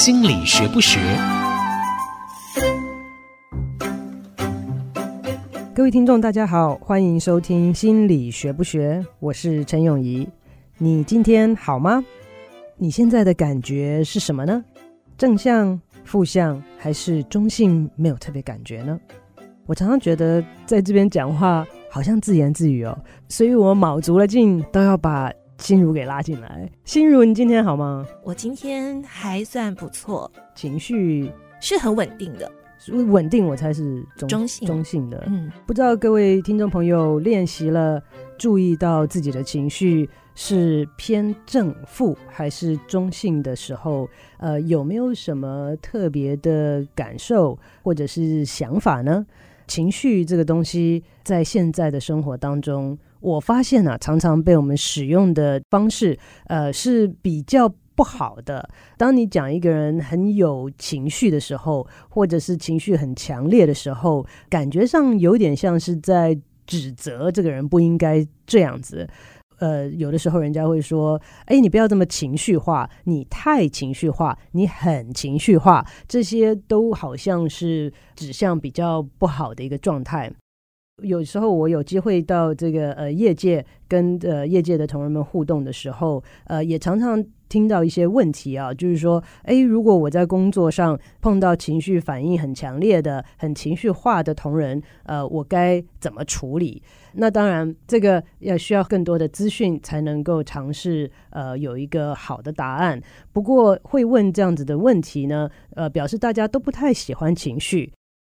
心理学不学？各位听众，大家好，欢迎收听《心理学不学》，我是陈永仪。你今天好吗？你现在的感觉是什么呢？正向、负向，还是中性？没有特别感觉呢？我常常觉得在这边讲话好像自言自语哦，所以我卯足了劲都要把心如给拉进来。心如，你今天好吗？我今天还算不错，情绪是很稳定的。稳定，我才是中中性中性的。嗯，不知道各位听众朋友练习了，注意到自己的情绪是偏正负还是中性的时候，呃，有没有什么特别的感受或者是想法呢？情绪这个东西，在现在的生活当中，我发现啊，常常被我们使用的方式，呃，是比较。不好的。当你讲一个人很有情绪的时候，或者是情绪很强烈的时候，感觉上有点像是在指责这个人不应该这样子。呃，有的时候人家会说：“哎，你不要这么情绪化，你太情绪化，你很情绪化。”这些都好像是指向比较不好的一个状态。有时候我有机会到这个呃业界跟呃业界的同仁们互动的时候，呃，也常常。听到一些问题啊，就是说，诶，如果我在工作上碰到情绪反应很强烈的、很情绪化的同仁，呃，我该怎么处理？那当然，这个要需要更多的资讯才能够尝试，呃，有一个好的答案。不过，会问这样子的问题呢，呃，表示大家都不太喜欢情绪。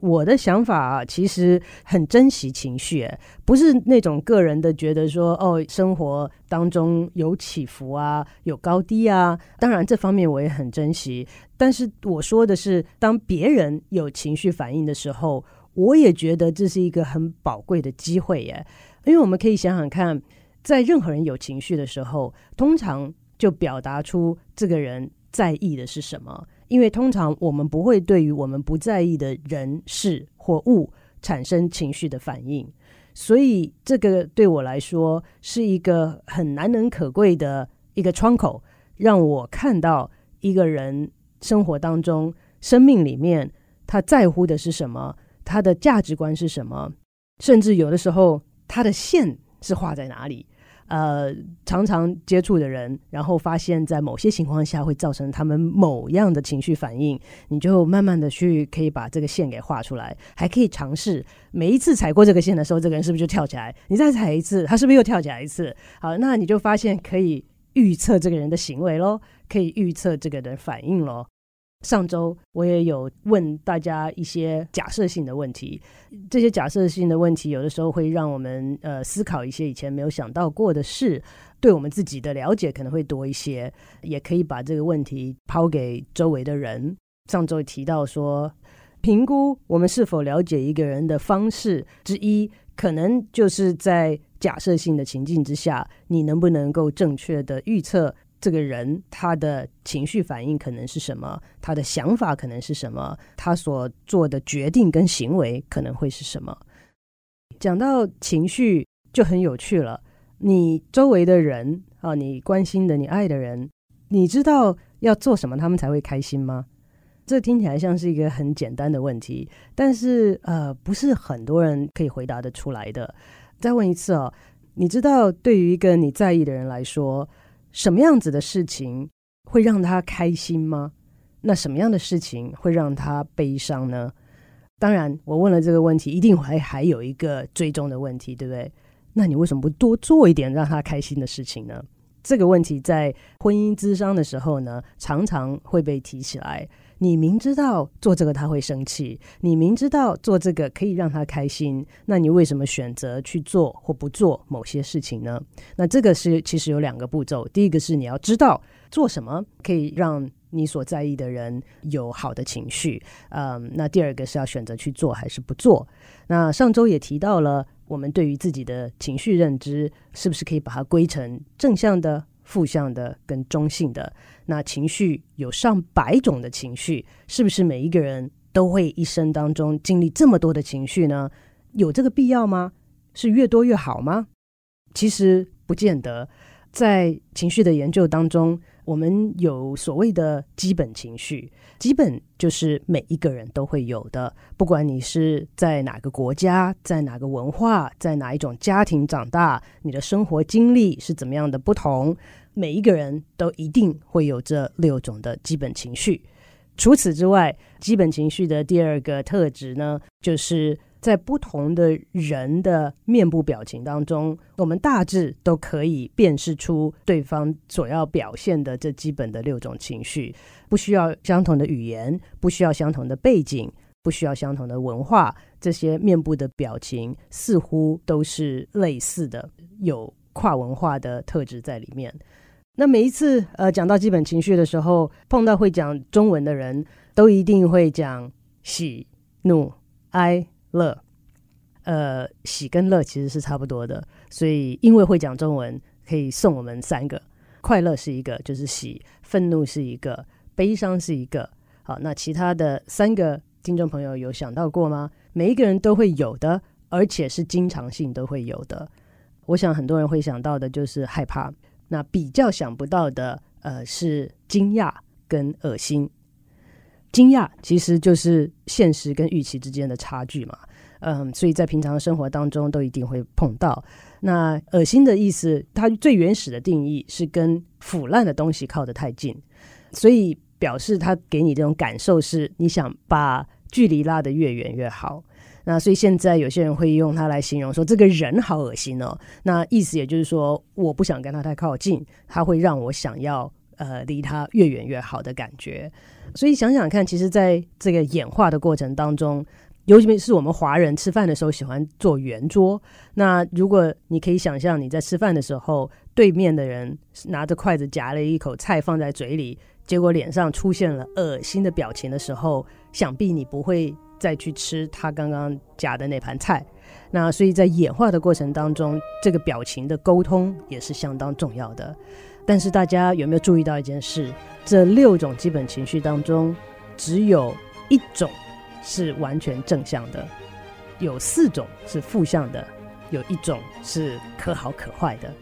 我的想法啊，其实很珍惜情绪，不是那种个人的觉得说哦，生活当中有起伏啊，有高低啊。当然，这方面我也很珍惜。但是我说的是，当别人有情绪反应的时候，我也觉得这是一个很宝贵的机会耶。因为我们可以想想看，在任何人有情绪的时候，通常就表达出这个人在意的是什么。因为通常我们不会对于我们不在意的人事或物产生情绪的反应，所以这个对我来说是一个很难能可贵的一个窗口，让我看到一个人生活当中、生命里面他在乎的是什么，他的价值观是什么，甚至有的时候他的线是画在哪里。呃，常常接触的人，然后发现，在某些情况下会造成他们某样的情绪反应，你就慢慢的去可以把这个线给画出来，还可以尝试每一次踩过这个线的时候，这个人是不是就跳起来？你再踩一次，他是不是又跳起来一次？好，那你就发现可以预测这个人的行为喽，可以预测这个人反应喽。上周我也有问大家一些假设性的问题，这些假设性的问题有的时候会让我们呃思考一些以前没有想到过的事，对我们自己的了解可能会多一些，也可以把这个问题抛给周围的人。上周提到说，评估我们是否了解一个人的方式之一，可能就是在假设性的情境之下，你能不能够正确的预测。这个人他的情绪反应可能是什么？他的想法可能是什么？他所做的决定跟行为可能会是什么？讲到情绪就很有趣了。你周围的人啊，你关心的、你爱的人，你知道要做什么他们才会开心吗？这听起来像是一个很简单的问题，但是呃，不是很多人可以回答得出来的。再问一次哦，你知道对于一个你在意的人来说，什么样子的事情会让他开心吗？那什么样的事情会让他悲伤呢？当然，我问了这个问题，一定还还有一个最终的问题，对不对？那你为什么不多做一点让他开心的事情呢？这个问题在婚姻咨商的时候呢，常常会被提起来。你明知道做这个他会生气，你明知道做这个可以让他开心，那你为什么选择去做或不做某些事情呢？那这个是其实有两个步骤，第一个是你要知道做什么可以让你所在意的人有好的情绪，嗯，那第二个是要选择去做还是不做。那上周也提到了，我们对于自己的情绪认知是不是可以把它归成正向的？负向的跟中性的，那情绪有上百种的情绪，是不是每一个人都会一生当中经历这么多的情绪呢？有这个必要吗？是越多越好吗？其实不见得。在情绪的研究当中，我们有所谓的基本情绪，基本就是每一个人都会有的，不管你是在哪个国家，在哪个文化，在哪一种家庭长大，你的生活经历是怎么样的不同，每一个人都一定会有这六种的基本情绪。除此之外，基本情绪的第二个特质呢，就是。在不同的人的面部表情当中，我们大致都可以辨识出对方所要表现的这基本的六种情绪。不需要相同的语言，不需要相同的背景，不需要相同的文化，这些面部的表情似乎都是类似的，有跨文化的特质在里面。那每一次呃讲到基本情绪的时候，碰到会讲中文的人都一定会讲喜怒哀。乐，呃，喜跟乐其实是差不多的，所以因为会讲中文，可以送我们三个：快乐是一个，就是喜；愤怒是一个；悲伤是一个。好，那其他的三个听众朋友有想到过吗？每一个人都会有的，而且是经常性都会有的。我想很多人会想到的就是害怕，那比较想不到的，呃，是惊讶跟恶心。惊讶其实就是现实跟预期之间的差距嘛，嗯，所以在平常生活当中都一定会碰到。那恶心的意思，它最原始的定义是跟腐烂的东西靠得太近，所以表示它给你这种感受是你想把距离拉得越远越好。那所以现在有些人会用它来形容说这个人好恶心哦，那意思也就是说我不想跟他太靠近，他会让我想要。呃，离他越远越好的感觉，所以想想看，其实在这个演化的过程当中，尤其是我们华人吃饭的时候喜欢坐圆桌。那如果你可以想象你在吃饭的时候，对面的人拿着筷子夹了一口菜放在嘴里，结果脸上出现了恶心的表情的时候，想必你不会再去吃他刚刚夹的那盘菜。那所以在演化的过程当中，这个表情的沟通也是相当重要的。但是大家有没有注意到一件事？这六种基本情绪当中，只有一种是完全正向的，有四种是负向的，有一种是可好可坏的。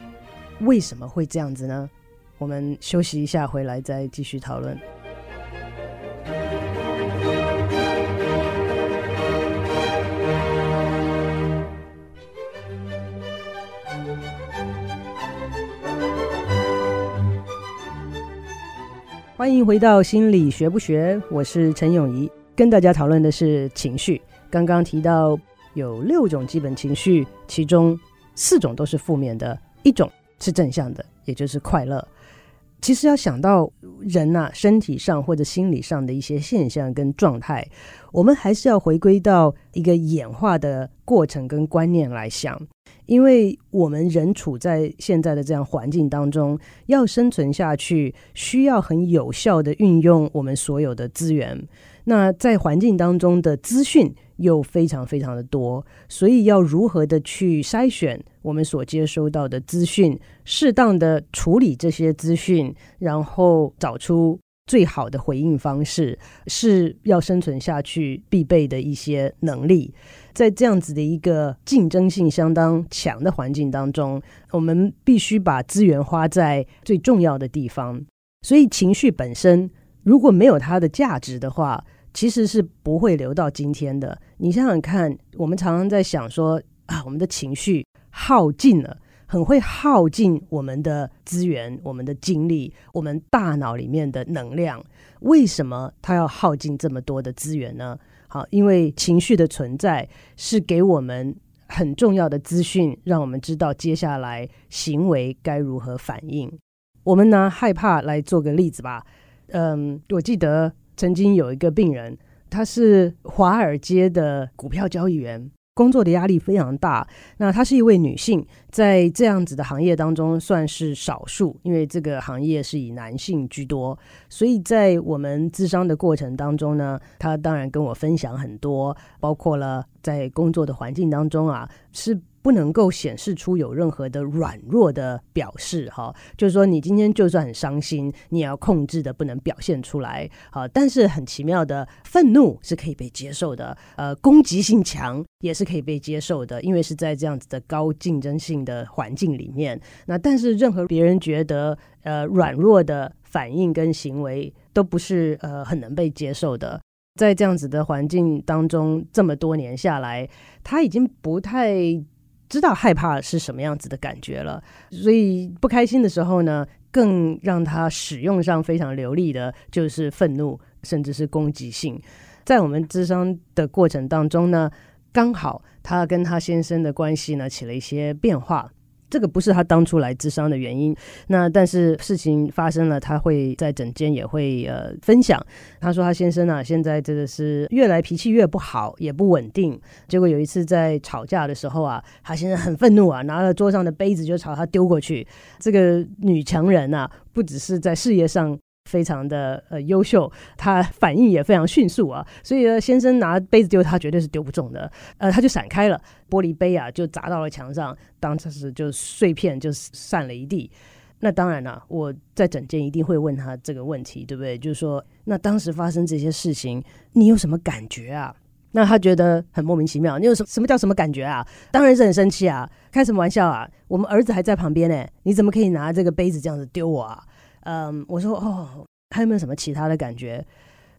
为什么会这样子呢？我们休息一下，回来再继续讨论。欢迎回到心理学不学，我是陈永仪，跟大家讨论的是情绪。刚刚提到有六种基本情绪，其中四种都是负面的，一种是正向的，也就是快乐。其实要想到人呐、身体上或者心理上的一些现象跟状态，我们还是要回归到一个演化的过程跟观念来想。因为我们人处在现在的这样环境当中，要生存下去，需要很有效的运用我们所有的资源。那在环境当中的资讯又非常非常的多，所以要如何的去筛选我们所接收到的资讯，适当的处理这些资讯，然后找出最好的回应方式，是要生存下去必备的一些能力。在这样子的一个竞争性相当强的环境当中，我们必须把资源花在最重要的地方。所以，情绪本身如果没有它的价值的话，其实是不会留到今天的。你想想看，我们常常在想说啊，我们的情绪耗尽了，很会耗尽我们的资源、我们的精力、我们大脑里面的能量。为什么它要耗尽这么多的资源呢？好，因为情绪的存在是给我们很重要的资讯，让我们知道接下来行为该如何反应。我们拿害怕来做个例子吧。嗯，我记得曾经有一个病人，他是华尔街的股票交易员。工作的压力非常大。那她是一位女性，在这样子的行业当中算是少数，因为这个行业是以男性居多。所以在我们智商的过程当中呢，她当然跟我分享很多，包括了在工作的环境当中啊，是不能够显示出有任何的软弱的表示，哈，就是说你今天就算很伤心，你也要控制的不能表现出来，好，但是很奇妙的，愤怒是可以被接受的，呃，攻击性强也是可以被接受的，因为是在这样子的高竞争性的环境里面，那但是任何别人觉得呃软弱的反应跟行为都不是呃很能被接受的。在这样子的环境当中，这么多年下来，他已经不太知道害怕是什么样子的感觉了。所以不开心的时候呢，更让他使用上非常流利的，就是愤怒，甚至是攻击性。在我们咨商的过程当中呢，刚好他跟他先生的关系呢起了一些变化。这个不是他当初来智商的原因，那但是事情发生了，他会在整间也会呃分享。他说他先生啊，现在真的是越来脾气越不好，也不稳定。结果有一次在吵架的时候啊，他先生很愤怒啊，拿了桌上的杯子就朝他丢过去。这个女强人啊，不只是在事业上。非常的呃优秀，他反应也非常迅速啊，所以呢，先生拿杯子丢他绝对是丢不中的，呃，他就闪开了，玻璃杯啊就砸到了墙上，当时就碎片就散了一地。那当然了，我在诊间一定会问他这个问题，对不对？就是说，那当时发生这些事情，你有什么感觉啊？那他觉得很莫名其妙，你有什么什么叫什么感觉啊？当然是很生气啊，开什么玩笑啊？我们儿子还在旁边呢，你怎么可以拿这个杯子这样子丢我啊？嗯，我说哦，还有没有什么其他的感觉？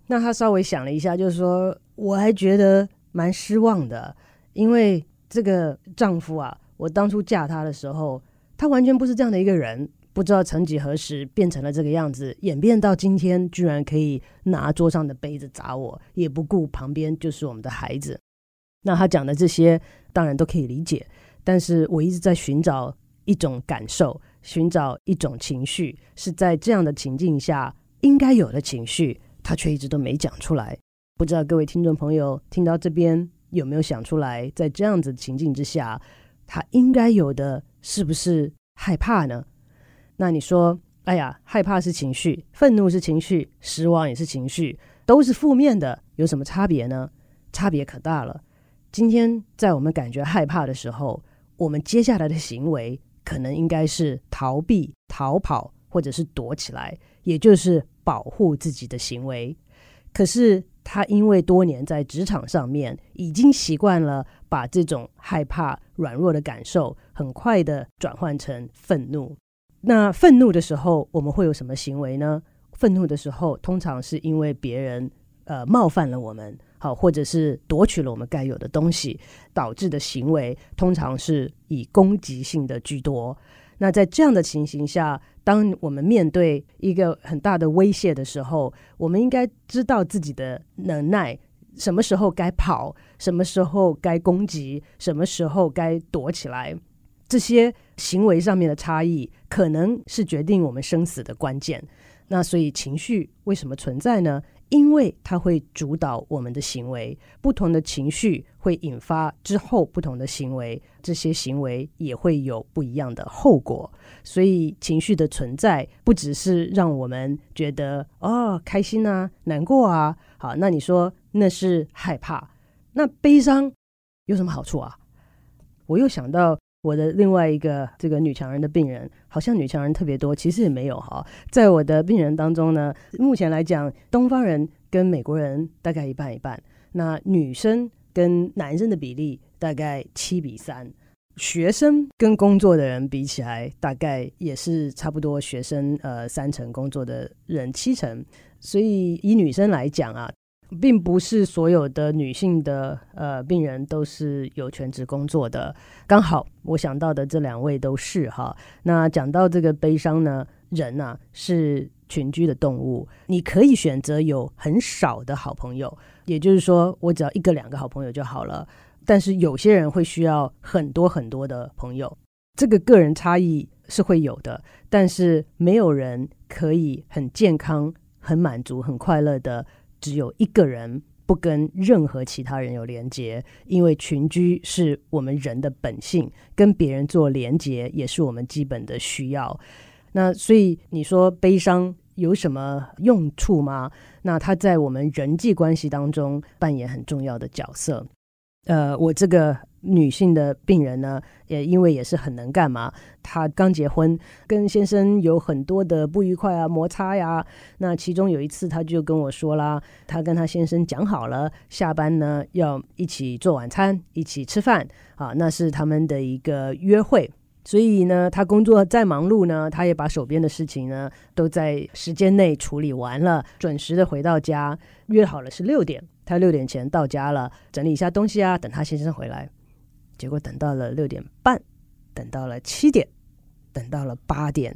那他稍微想了一下，就是说，我还觉得蛮失望的，因为这个丈夫啊，我当初嫁他的时候，他完全不是这样的一个人，不知道曾几何时变成了这个样子，演变到今天，居然可以拿桌上的杯子砸我，也不顾旁边就是我们的孩子。那他讲的这些，当然都可以理解，但是我一直在寻找一种感受。寻找一种情绪，是在这样的情境下应该有的情绪，他却一直都没讲出来。不知道各位听众朋友听到这边有没有想出来，在这样子的情境之下，他应该有的是不是害怕呢？那你说，哎呀，害怕是情绪，愤怒是情绪，失望也是情绪，都是负面的，有什么差别呢？差别可大了。今天在我们感觉害怕的时候，我们接下来的行为。可能应该是逃避、逃跑，或者是躲起来，也就是保护自己的行为。可是他因为多年在职场上面，已经习惯了把这种害怕、软弱的感受，很快的转换成愤怒。那愤怒的时候，我们会有什么行为呢？愤怒的时候，通常是因为别人呃冒犯了我们。好，或者是夺取了我们该有的东西，导致的行为通常是以攻击性的居多。那在这样的情形下，当我们面对一个很大的威胁的时候，我们应该知道自己的能耐，什么时候该跑，什么时候该攻击，什么时候该躲起来。这些行为上面的差异，可能是决定我们生死的关键。那所以情绪为什么存在呢？因为它会主导我们的行为，不同的情绪会引发之后不同的行为，这些行为也会有不一样的后果。所以情绪的存在不只是让我们觉得哦开心啊、难过啊，好，那你说那是害怕，那悲伤有什么好处啊？我又想到。我的另外一个这个女强人的病人，好像女强人特别多，其实也没有哈。在我的病人当中呢，目前来讲，东方人跟美国人大概一半一半，那女生跟男生的比例大概七比三，学生跟工作的人比起来，大概也是差不多，学生呃三成，工作的人七成，所以以女生来讲啊。并不是所有的女性的呃病人都是有全职工作的，刚好我想到的这两位都是哈。那讲到这个悲伤呢，人啊是群居的动物，你可以选择有很少的好朋友，也就是说我只要一个两个好朋友就好了。但是有些人会需要很多很多的朋友，这个个人差异是会有的，但是没有人可以很健康、很满足、很快乐的。只有一个人不跟任何其他人有连接，因为群居是我们人的本性，跟别人做连接也是我们基本的需要。那所以你说悲伤有什么用处吗？那它在我们人际关系当中扮演很重要的角色。呃，我这个女性的病人呢，也因为也是很能干嘛，她刚结婚，跟先生有很多的不愉快啊、摩擦呀。那其中有一次，她就跟我说啦，她跟她先生讲好了，下班呢要一起做晚餐，一起吃饭啊，那是他们的一个约会。所以呢，她工作再忙碌呢，她也把手边的事情呢都在时间内处理完了，准时的回到家，约好了是六点。他六点前到家了，整理一下东西啊，等他先生回来。结果等到了六点半，等到了七点，等到了八点，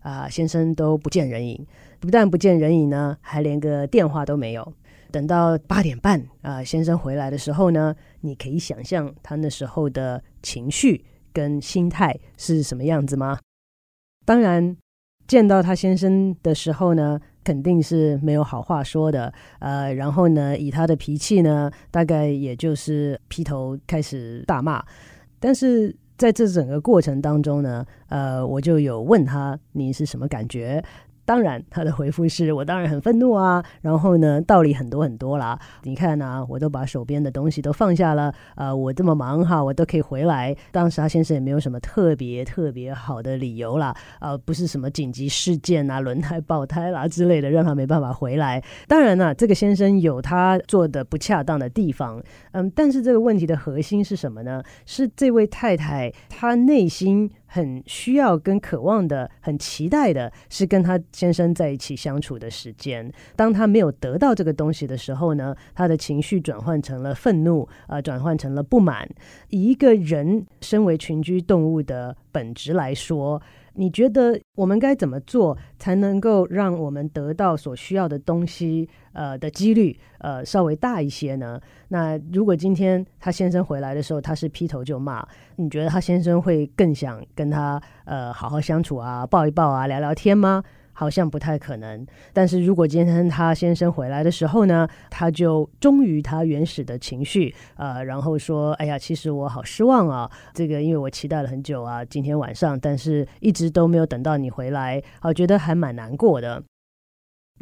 啊、先生都不见人影。不但不见人影呢，还连个电话都没有。等到八点半，啊、先生回来的时候呢，你可以想象他那时候的情绪跟心态是什么样子吗？当然，见到他先生的时候呢。肯定是没有好话说的，呃，然后呢，以他的脾气呢，大概也就是劈头开始大骂。但是在这整个过程当中呢，呃，我就有问他，你是什么感觉？当然，他的回复是我当然很愤怒啊，然后呢，道理很多很多啦。你看呢、我都把手边的东西都放下了，呃，我这么忙哈，我都可以回来。当时他先生也没有什么特别特别好的理由啦，呃，不是什么紧急事件啊，轮胎爆胎啦之类的，让他没办法回来。当然呢，这个先生有他做的不恰当的地方，嗯，但是这个问题的核心是什么呢？是这位太太她内心。很需要跟渴望的，很期待的是跟他先生在一起相处的时间。当他没有得到这个东西的时候呢，他的情绪转换成了愤怒，呃，转换成了不满。一个人身为群居动物的本质来说。你觉得我们该怎么做才能够让我们得到所需要的东西，呃的几率，呃稍微大一些呢？那如果今天他先生回来的时候，他是劈头就骂，你觉得他先生会更想跟他呃好好相处啊，抱一抱啊，聊聊天吗？好像不太可能，但是如果今天他先生回来的时候呢，他就忠于他原始的情绪，呃，然后说：“哎呀，其实我好失望啊，这个因为我期待了很久啊，今天晚上，但是一直都没有等到你回来，好觉得还蛮难过的。”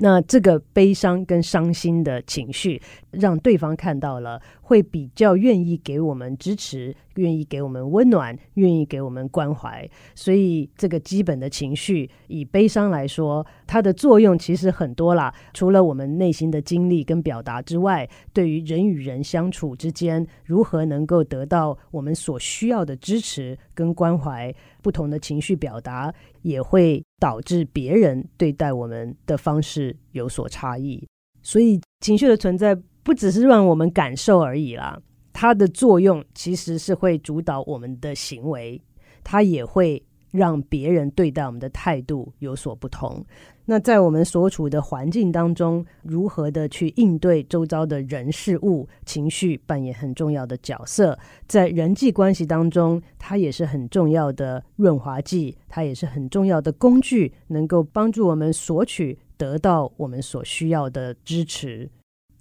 那这个悲伤跟伤心的情绪，让对方看到了，会比较愿意给我们支持，愿意给我们温暖，愿意给我们关怀。所以，这个基本的情绪，以悲伤来说，它的作用其实很多啦。除了我们内心的经历跟表达之外，对于人与人相处之间，如何能够得到我们所需要的支持跟关怀，不同的情绪表达也会导致别人对待我们的方式有所差异，所以情绪的存在不只是让我们感受而已啦，它的作用其实是会主导我们的行为，它也会让别人对待我们的态度有所不同。那在我们所处的环境当中，如何的去应对周遭的人事物，情绪扮演很重要的角色。在人际关系当中，它也是很重要的润滑剂，它也是很重要的工具，能够帮助我们索取得到我们所需要的支持。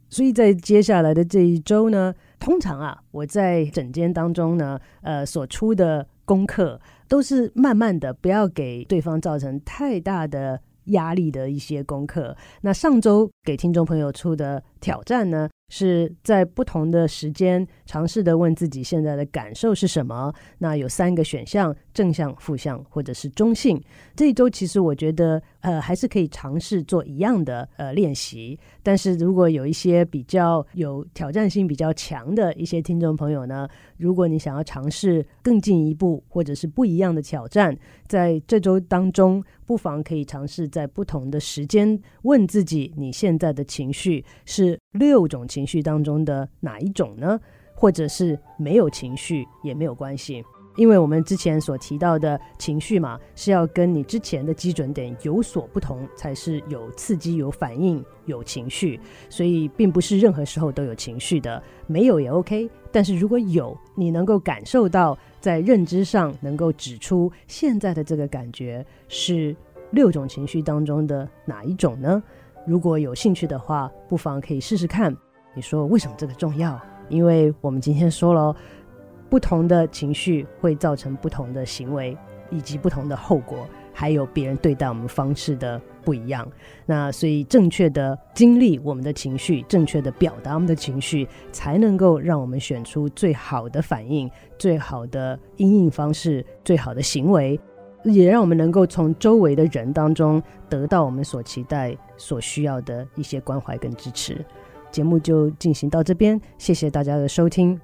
所以在接下来的这一周呢，通常啊，我在诊间当中呢，呃，所出的功课都是慢慢的，不要给对方造成太大的。压力的一些功课。那上周给听众朋友出的挑战呢，是在不同的时间尝试的问自己现在的感受是什么？那有三个选项：正向、负向，或者是中性。这一周其实我觉得，呃，还是可以尝试做一样的呃练习。但是如果有一些比较有挑战性比较强的一些听众朋友呢，如果你想要尝试更进一步或者是不一样的挑战，在这周当中，不妨可以尝试在不同的时间问自己，你现在的情绪是。六种情绪当中的哪一种呢？或者是没有情绪也没有关系，因为我们之前所提到的情绪嘛，是要跟你之前的基准点有所不同，才是有刺激、有反应、有情绪。所以并不是任何时候都有情绪的，没有也 OK。但是如果有，你能够感受到，在认知上能够指出现在的这个感觉是六种情绪当中的哪一种呢？如果有兴趣的话，不妨可以试试看。你说为什么这个重要？因为我们今天说了，不同的情绪会造成不同的行为，以及不同的后果，还有别人对待我们方式的不一样。那所以正确的经历我们的情绪，正确的表达我们的情绪，才能够让我们选出最好的反应、最好的因应方式、最好的行为，也让我们能够从周围的人当中得到我们所期待、所需要的一些关怀跟支持。节目就进行到这边，谢谢大家的收听。